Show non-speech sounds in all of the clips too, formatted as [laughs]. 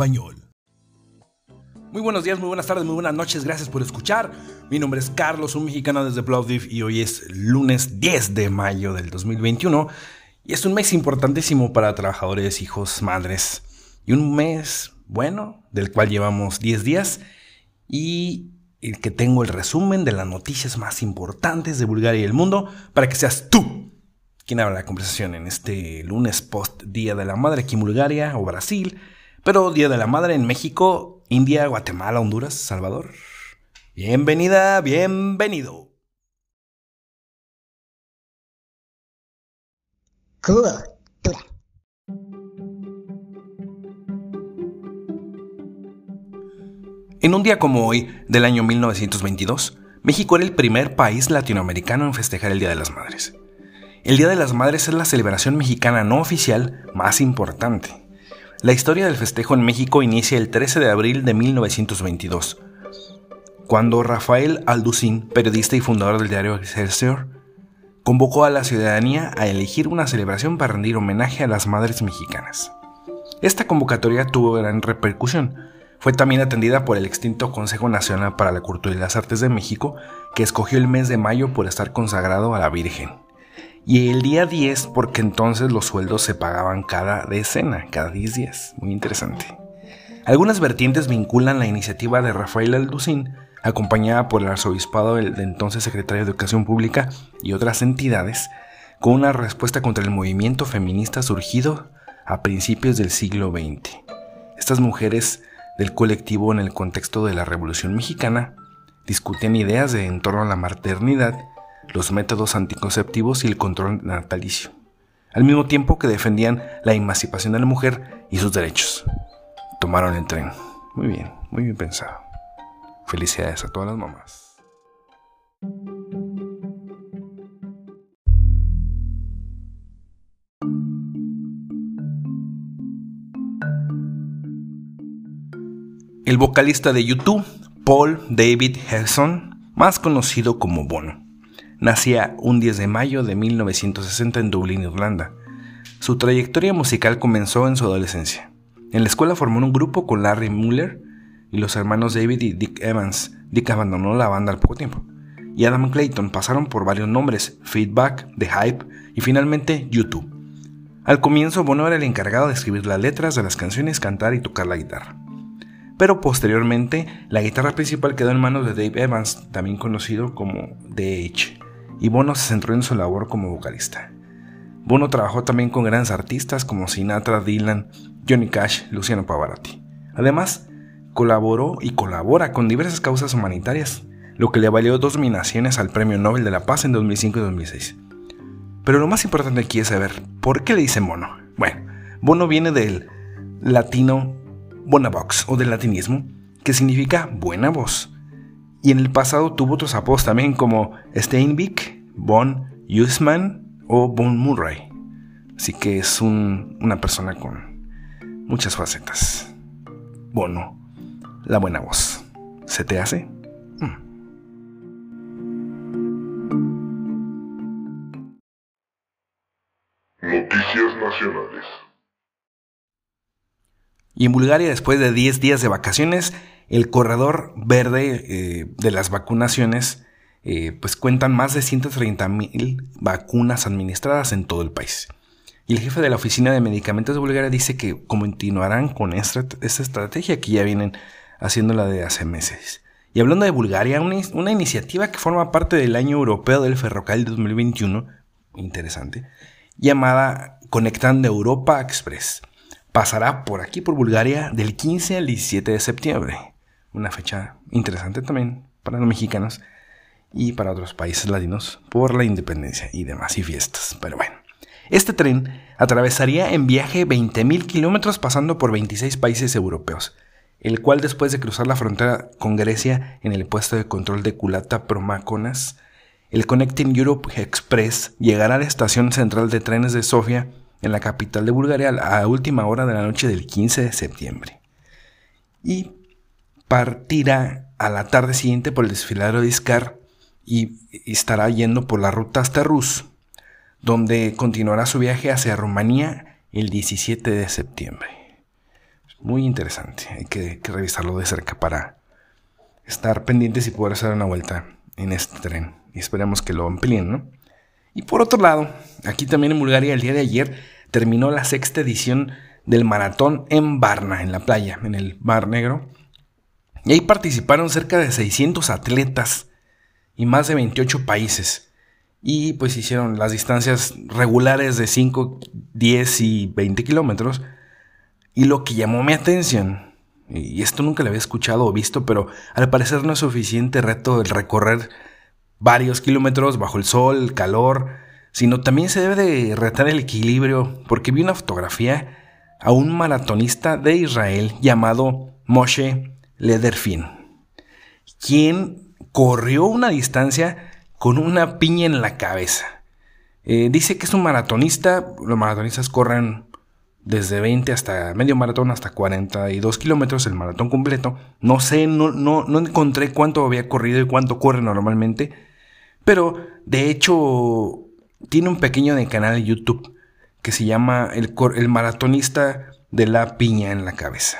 Español. Muy buenos días, muy buenas tardes, muy buenas noches, gracias por escuchar. Mi nombre es Carlos, un mexicano desde Plovdiv y hoy es lunes 10 de mayo del 2021 y es un mes importantísimo para trabajadores, hijos, madres y un mes bueno del cual llevamos 10 días y el que tengo el resumen de las noticias más importantes de Bulgaria y el mundo para que seas tú quien abra la conversación en este lunes post Día de la Madre aquí en Bulgaria o Brasil, pero Día de la Madre en México India, Guatemala, Honduras, Salvador. Bienvenida, bienvenido. Cultura. En un día como hoy, del año 1922, México era el primer país latinoamericano en festejar el Día de las Madres. El Día de las Madres es la celebración mexicana no oficial más importante. La historia del festejo en México inicia el 13 de abril de 1922, cuando Rafael Alducín, periodista y fundador del diario Excelsior, convocó a la ciudadanía a elegir una celebración para rendir homenaje a las madres mexicanas. Esta convocatoria tuvo gran repercusión. Fue también atendida por el extinto Consejo Nacional para la Cultura y las Artes de México, que escogió el mes de mayo por estar consagrado a la Virgen y el día 10 porque entonces los sueldos se pagaban cada decena, cada 10 días. Muy interesante. Algunas vertientes vinculan la iniciativa de Rafael Alducín, acompañada por el arzobispado del entonces secretario de Educación Pública y otras entidades, con una respuesta contra el movimiento feminista surgido a principios del siglo XX. Estas mujeres del colectivo en el contexto de la Revolución Mexicana discutían ideas de en torno a la maternidad los métodos anticonceptivos y el control natalicio, al mismo tiempo que defendían la emancipación de la mujer y sus derechos. Tomaron el tren. Muy bien, muy bien pensado. Felicidades a todas las mamás. El vocalista de YouTube, Paul David Hesson, más conocido como Bono, Nacía un 10 de mayo de 1960 en Dublín, Irlanda. Su trayectoria musical comenzó en su adolescencia. En la escuela formó un grupo con Larry Muller y los hermanos David y Dick Evans. Dick abandonó la banda al poco tiempo. Y Adam Clayton pasaron por varios nombres, Feedback, The Hype y finalmente YouTube. Al comienzo Bono era el encargado de escribir las letras de las canciones, cantar y tocar la guitarra. Pero posteriormente la guitarra principal quedó en manos de Dave Evans, también conocido como The y Bono se centró en su labor como vocalista. Bono trabajó también con grandes artistas como Sinatra, Dylan, Johnny Cash, Luciano Pavarotti. Además, colaboró y colabora con diversas causas humanitarias, lo que le valió dos nominaciones al Premio Nobel de la Paz en 2005 y 2006. Pero lo más importante aquí es saber, ¿por qué le dicen Bono? Bueno, Bono viene del latino Bonabox o del latinismo, que significa buena voz. Y en el pasado tuvo otros apodos también como Steinbeck, Von Usman o Von Murray. Así que es una persona con muchas facetas. Bono, la buena voz. ¿Se te hace? Mm. Noticias Nacionales. Y en Bulgaria, después de 10 días de vacaciones, el corredor verde eh, de las vacunaciones, eh, pues cuentan más de 130 mil vacunas administradas en todo el país. Y el jefe de la Oficina de Medicamentos de Bulgaria dice que continuarán con esta, estrategia que ya vienen haciéndola de hace meses. Y hablando de Bulgaria, una, una iniciativa que forma parte del Año Europeo del Ferrocarril 2021, interesante, llamada Conectando Europa Express, pasará por aquí, por Bulgaria, del 15 al 17 de septiembre una fecha interesante también para los mexicanos y para otros países latinos por la independencia y demás y fiestas. Pero bueno, este tren atravesaría en viaje 20.000 kilómetros pasando por 26 países europeos, el cual después de cruzar la frontera con Grecia en el puesto de control de Culata Promaconas, el Connecting Europe Express llegará a la estación central de trenes de Sofía en la capital de Bulgaria a última hora de la noche del 15 de septiembre. Y partirá a la tarde siguiente por el desfiladero de Iscar y estará yendo por la ruta hasta Rus, donde continuará su viaje hacia Rumanía el 17 de septiembre. Muy interesante. Hay que, revisarlo de cerca para estar pendientes y poder hacer una vuelta en este tren. Y esperemos que lo amplíen, ¿no? Y por otro lado, aquí también en Bulgaria el día de ayer terminó la sexta edición del maratón en Varna, en la playa, en el Mar Negro. Y ahí participaron cerca de 600 atletas y más de 28 países. Y pues hicieron las distancias regulares de 5, 10 y 20 kilómetros. Y lo que llamó mi atención, y esto nunca lo había escuchado o visto, pero al parecer no es suficiente reto el recorrer varios kilómetros bajo el sol, calor, sino también se debe de retar el equilibrio, porque vi una fotografía a un maratonista de Israel llamado Moshe Lederfin, quien corrió una distancia con una piña en la cabeza. Eh, dice que es un maratonista, los maratonistas corren desde 20 hasta medio maratón hasta 42 kilómetros, el maratón completo. No sé, no, no, no encontré cuánto había corrido y cuánto corre normalmente, pero de hecho tiene un pequeño de canal de YouTube que se llama el, el maratonista de la piña en la cabeza.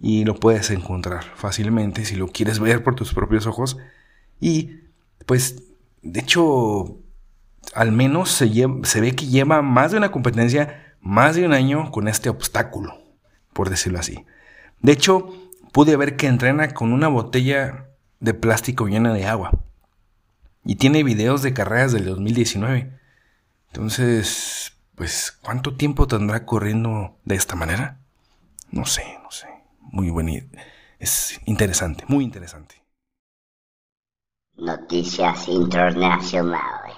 Y lo puedes encontrar fácilmente si lo quieres ver por tus propios ojos. Y pues, de hecho, al menos se, se ve que lleva más de una competencia, más de un año con este obstáculo, por decirlo así. De hecho, pude ver que entrena con una botella de plástico llena de agua. Y tiene videos de carreras del 2019. Entonces, pues, ¿cuánto tiempo tendrá corriendo de esta manera? No sé, no sé. Muy bonito. Es interesante, muy interesante. Noticias internacionales.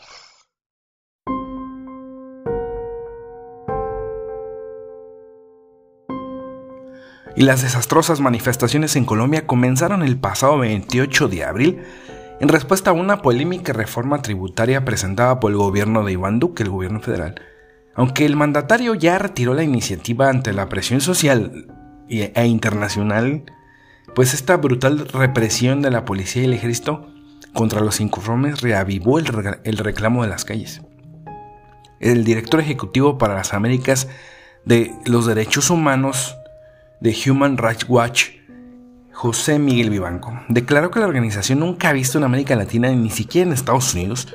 Y las desastrosas manifestaciones en Colombia comenzaron el pasado 28 de abril en respuesta a una polémica reforma tributaria presentada por el gobierno de Iván Duque, el gobierno federal. Aunque el mandatario ya retiró la iniciativa ante la presión social e internacional, pues esta brutal represión de la policía y el ejército contra los inconformes reavivó el, el reclamo de las calles. El director ejecutivo para las Américas de los Derechos Humanos de Human Rights Watch, José Miguel Vivanco, declaró que la organización nunca ha visto en América Latina, ni siquiera en Estados Unidos,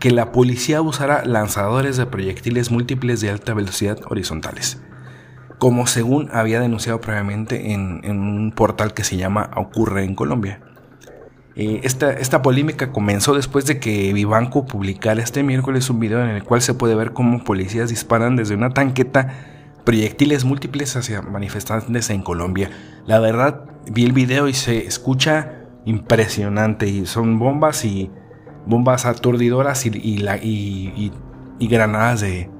que la policía usara lanzadores de proyectiles múltiples de alta velocidad horizontales, como según había denunciado previamente en, un portal que se llama Ocurre en Colombia. Eh, esta, esta, polémica comenzó después de que Vivanco publicara este miércoles un video en el cual se puede ver cómo policías disparan desde una tanqueta proyectiles múltiples hacia manifestantes en Colombia. La verdad, vi el video y se escucha impresionante y son bombas y bombas aturdidoras y, y, y, granadas de,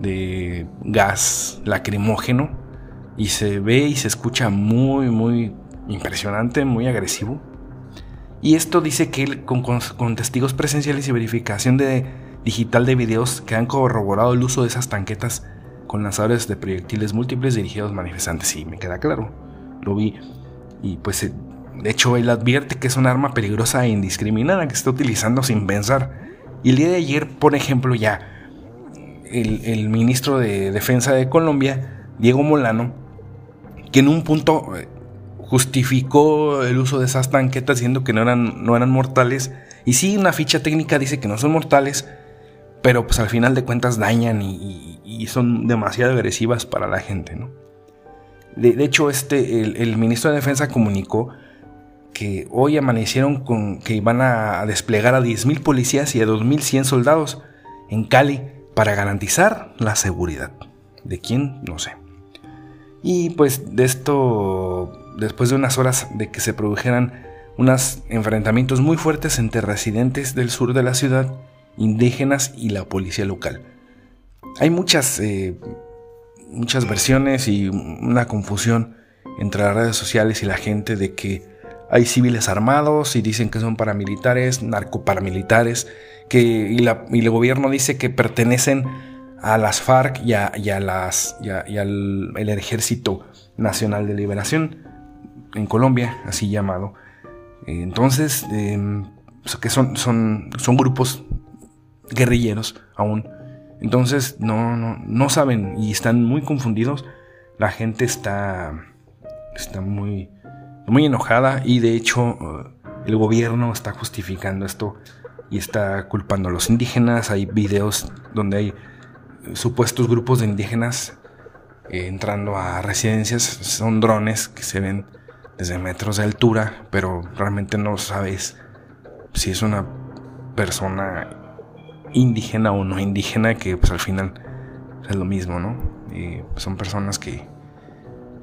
de gas lacrimógeno y se ve y se escucha muy muy impresionante, muy agresivo. Y esto dice que con, con, testigos presenciales y verificación de, digital de videos que han corroborado el uso de esas tanquetas con lanzadores de proyectiles múltiples dirigidos a manifestantes. Sí, me queda claro. Lo vi. Y pues, eh, de hecho, él advierte que es un arma peligrosa e indiscriminada que está utilizando sin pensar. Y el día de ayer, por ejemplo, ya el, ministro de Defensa de Colombia, Diego Molano, que en un punto eh, justificó el uso de esas tanquetas diciendo que no eran, no eran mortales. Y sí, una ficha técnica dice que no son mortales, pero pues al final de cuentas dañan y, son demasiado agresivas para la gente, ¿no? De, hecho, este, el, ministro de Defensa comunicó que hoy amanecieron con que iban a desplegar a 10.000 policías y a 2.100 soldados en Cali para garantizar la seguridad. ¿De quién? No sé. Y pues de esto, después de unas horas de que se produjeran unos enfrentamientos muy fuertes entre residentes del sur de la ciudad, indígenas y la policía local. Hay muchas, eh, muchas versiones y una confusión entre las redes sociales y la gente de que hay civiles armados y dicen que son paramilitares, narcoparamilitares, que, y, el gobierno dice que pertenecen a las FARC y, a, las, al el Ejército Nacional de Liberación en Colombia, así llamado. Entonces, em, que son, son, son grupos guerrilleros aún. Entonces no, no, no saben y están muy confundidos. la gente está, está muy, muy enojada y de hecho eh, el gobierno está justificando esto y está culpando a los indígenas. Hay videos donde hay eh, supuestos grupos de indígenas eh, entrando a residencias. Son drones que se ven desde metros de altura, pero realmente no sabes si es una persona indígena o no indígena, que pues al final es lo mismo, ¿no? son personas que,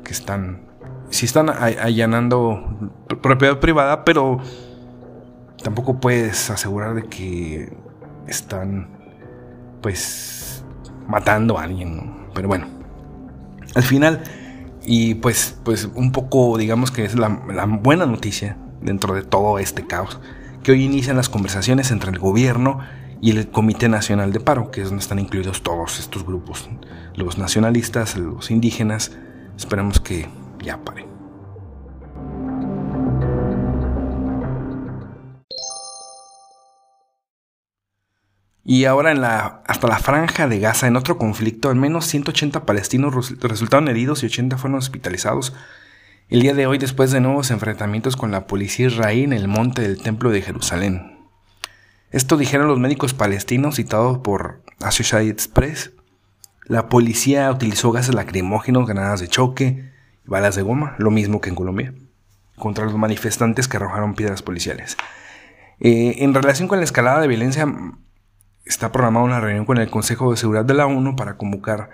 que están, si están allanando propiedad privada, pero tampoco puedes asegurar de que están, pues, matando a alguien, ¿no? Pero bueno, al final, y pues, pues un poco, digamos que es la, la buena noticia dentro de todo este caos, que hoy inician las conversaciones entre el gobierno y el Comité Nacional de Paro, que es donde están incluidos todos estos grupos, los nacionalistas, los indígenas. Esperemos que ya pare. Y ahora en la, hasta la franja de Gaza, en otro conflicto, al menos 180 palestinos resultaron heridos y 80 fueron hospitalizados el día de hoy después de nuevos enfrentamientos con la policía israelí en el monte del Templo de Jerusalén. Esto dijeron los médicos palestinos citados por Associated Press. La policía utilizó gases lacrimógenos, granadas de choque y balas de goma, lo mismo que en Colombia, contra los manifestantes que arrojaron piedras policiales. Eh, en relación con la escalada de violencia, está programada una reunión con el Consejo de Seguridad de la ONU para convocar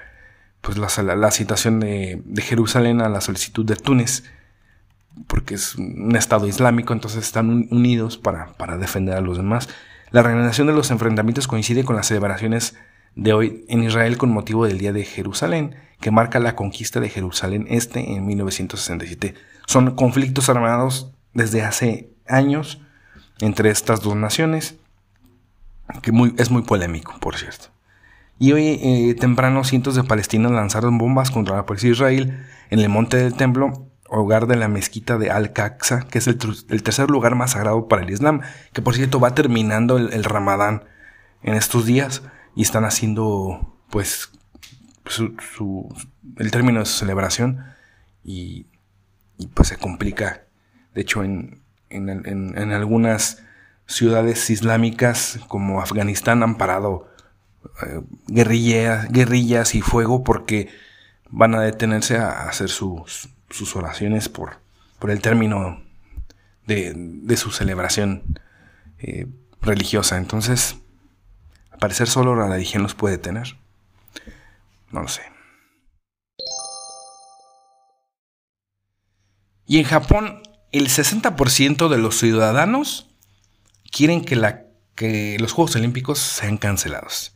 pues, la, la, citación de, Jerusalén a la solicitud de Túnez, porque es un Estado islámico, entonces están unidos para, para defender a los demás. La reanudación de los enfrentamientos coincide con las celebraciones de hoy en Israel con motivo del Día de Jerusalén, que marca la conquista de Jerusalén Este en 1967. Son conflictos armados desde hace años entre estas dos naciones, que es muy polémico, por cierto. Y hoy eh, temprano cientos de palestinos lanzaron bombas contra la policía Israel en el monte del templo hogar de la mezquita de Al-Aqsa, que es el, tercer lugar más sagrado para el Islam, que por cierto va terminando el, Ramadán en estos días y están haciendo pues su, el término de su celebración y, pues se complica. De hecho, en, en, algunas ciudades islámicas como Afganistán han parado eh, guerrillas y fuego porque van a detenerse a hacer sus, sus oraciones por, por el término de, su celebración eh, religiosa. Entonces, al parecer solo la religión los puede tener. No lo sé. Y en Japón, el 60% de los ciudadanos quieren que, la, que los Juegos Olímpicos sean cancelados.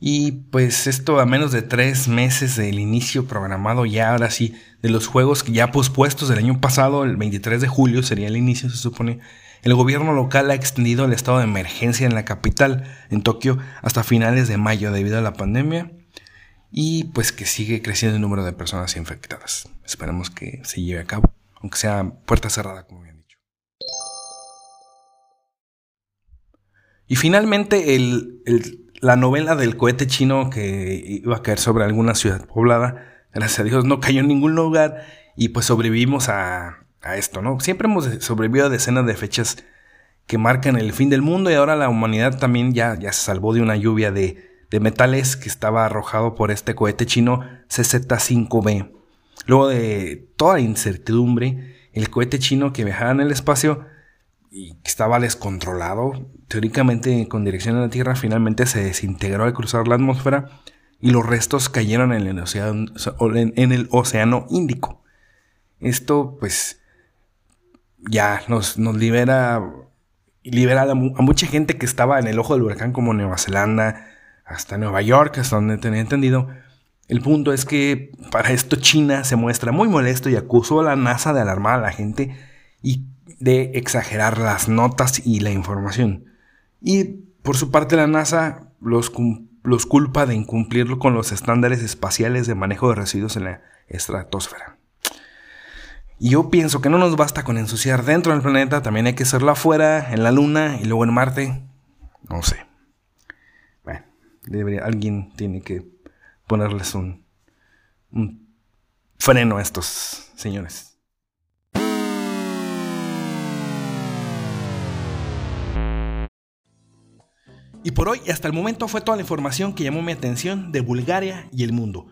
Y pues esto a menos de tres meses del inicio programado ya ahora sí de los juegos ya pospuestos del año pasado, el 23 de julio sería el inicio se supone, el gobierno local ha extendido el estado de emergencia en la capital, en Tokio, hasta finales de mayo debido a la pandemia y pues que sigue creciendo el número de personas infectadas. Esperemos que se lleve a cabo, aunque sea puerta cerrada como bien dicho. Y finalmente el la novela del cohete chino que iba a caer sobre alguna ciudad poblada, gracias a Dios no cayó en ningún lugar y pues sobrevivimos a, esto, ¿no? Siempre hemos sobrevivido a decenas de fechas que marcan el fin del mundo y ahora la humanidad también ya, ya se salvó de una lluvia de, de metales que estaba arrojado por este cohete chino CZ-5B. Luego de toda incertidumbre, el cohete chino que viajaba en el espacio y estaba descontrolado, teóricamente con dirección a la Tierra, finalmente se desintegró al cruzar la atmósfera y los restos cayeron en el océano, en el océano Índico. Esto pues ya nos, nos libera, libera a, mucha gente que estaba en el ojo del huracán como Nueva Zelanda, hasta Nueva York, hasta donde tenía entendido. El punto es que para esto China se muestra muy molesto y acusó a la NASA de alarmar a la gente y de exagerar las notas y la información. Y por su parte la NASA los, los culpa de incumplir con los estándares espaciales de manejo de residuos en la estratosfera. Y yo pienso que no nos basta con ensuciar dentro del planeta, también hay que hacerlo afuera, en la Luna y luego en Marte. No sé. Bueno, alguien tiene que ponerles un freno a estos señores. Y por hoy, hasta el momento, fue toda la información que llamó mi atención de Bulgaria y el mundo.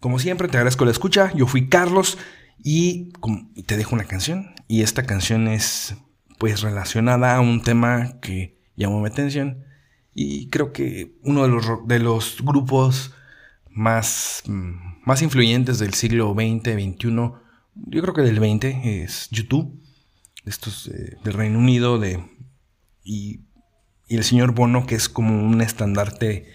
Como siempre, te agradezco la escucha. Yo fui Carlos y, te dejo una canción. Y esta canción es pues relacionada a un tema que llamó mi atención. Y creo que uno de los, de los grupos más, mm, más influyentes del siglo XX, XXI, yo creo que del XX, es YouTube. Estos eh, del Reino Unido de, y y el señor Bono, que es como un estandarte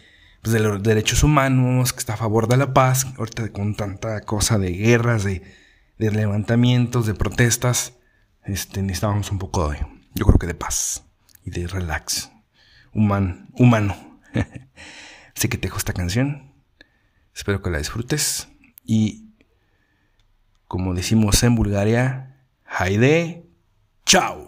pues, de los derechos humanos, que está a favor de la paz, ahorita con tanta cosa de guerras, de, levantamientos, de protestas, este, necesitábamos un poco de, yo creo que de paz y de relax, human, humano. [laughs] Así que te dejo esta canción, espero que la disfrutes y como decimos en Bulgaria, Haide, chao.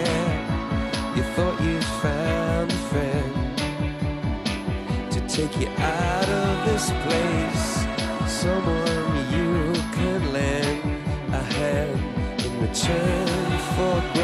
Take you out of this place. Someone you can lend a hand in return for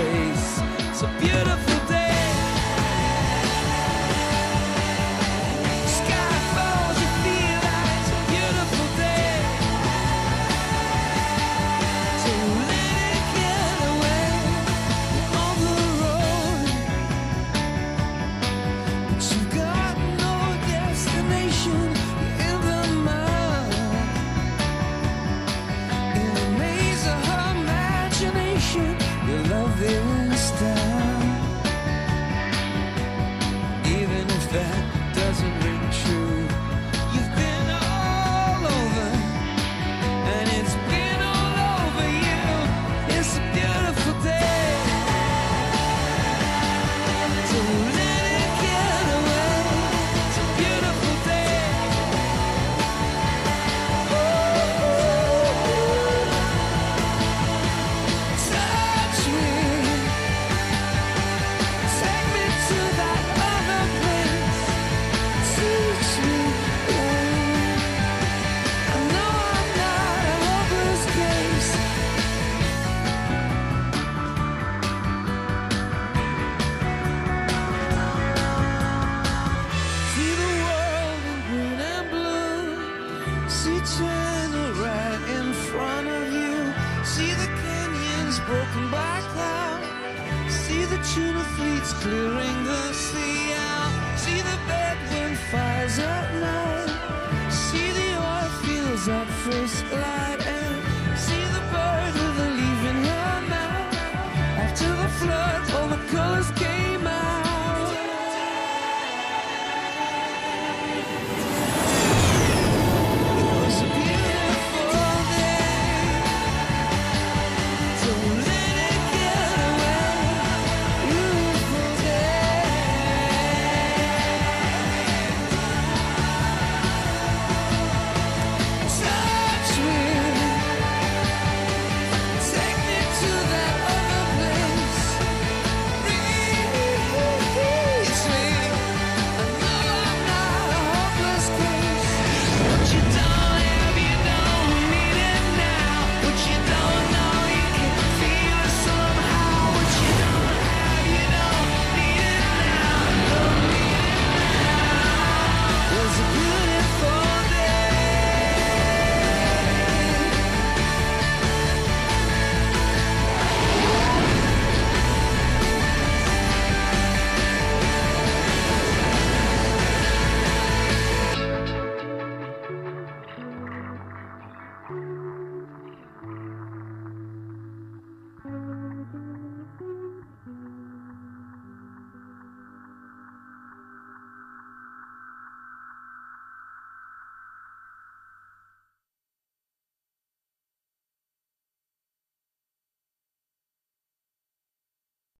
clearing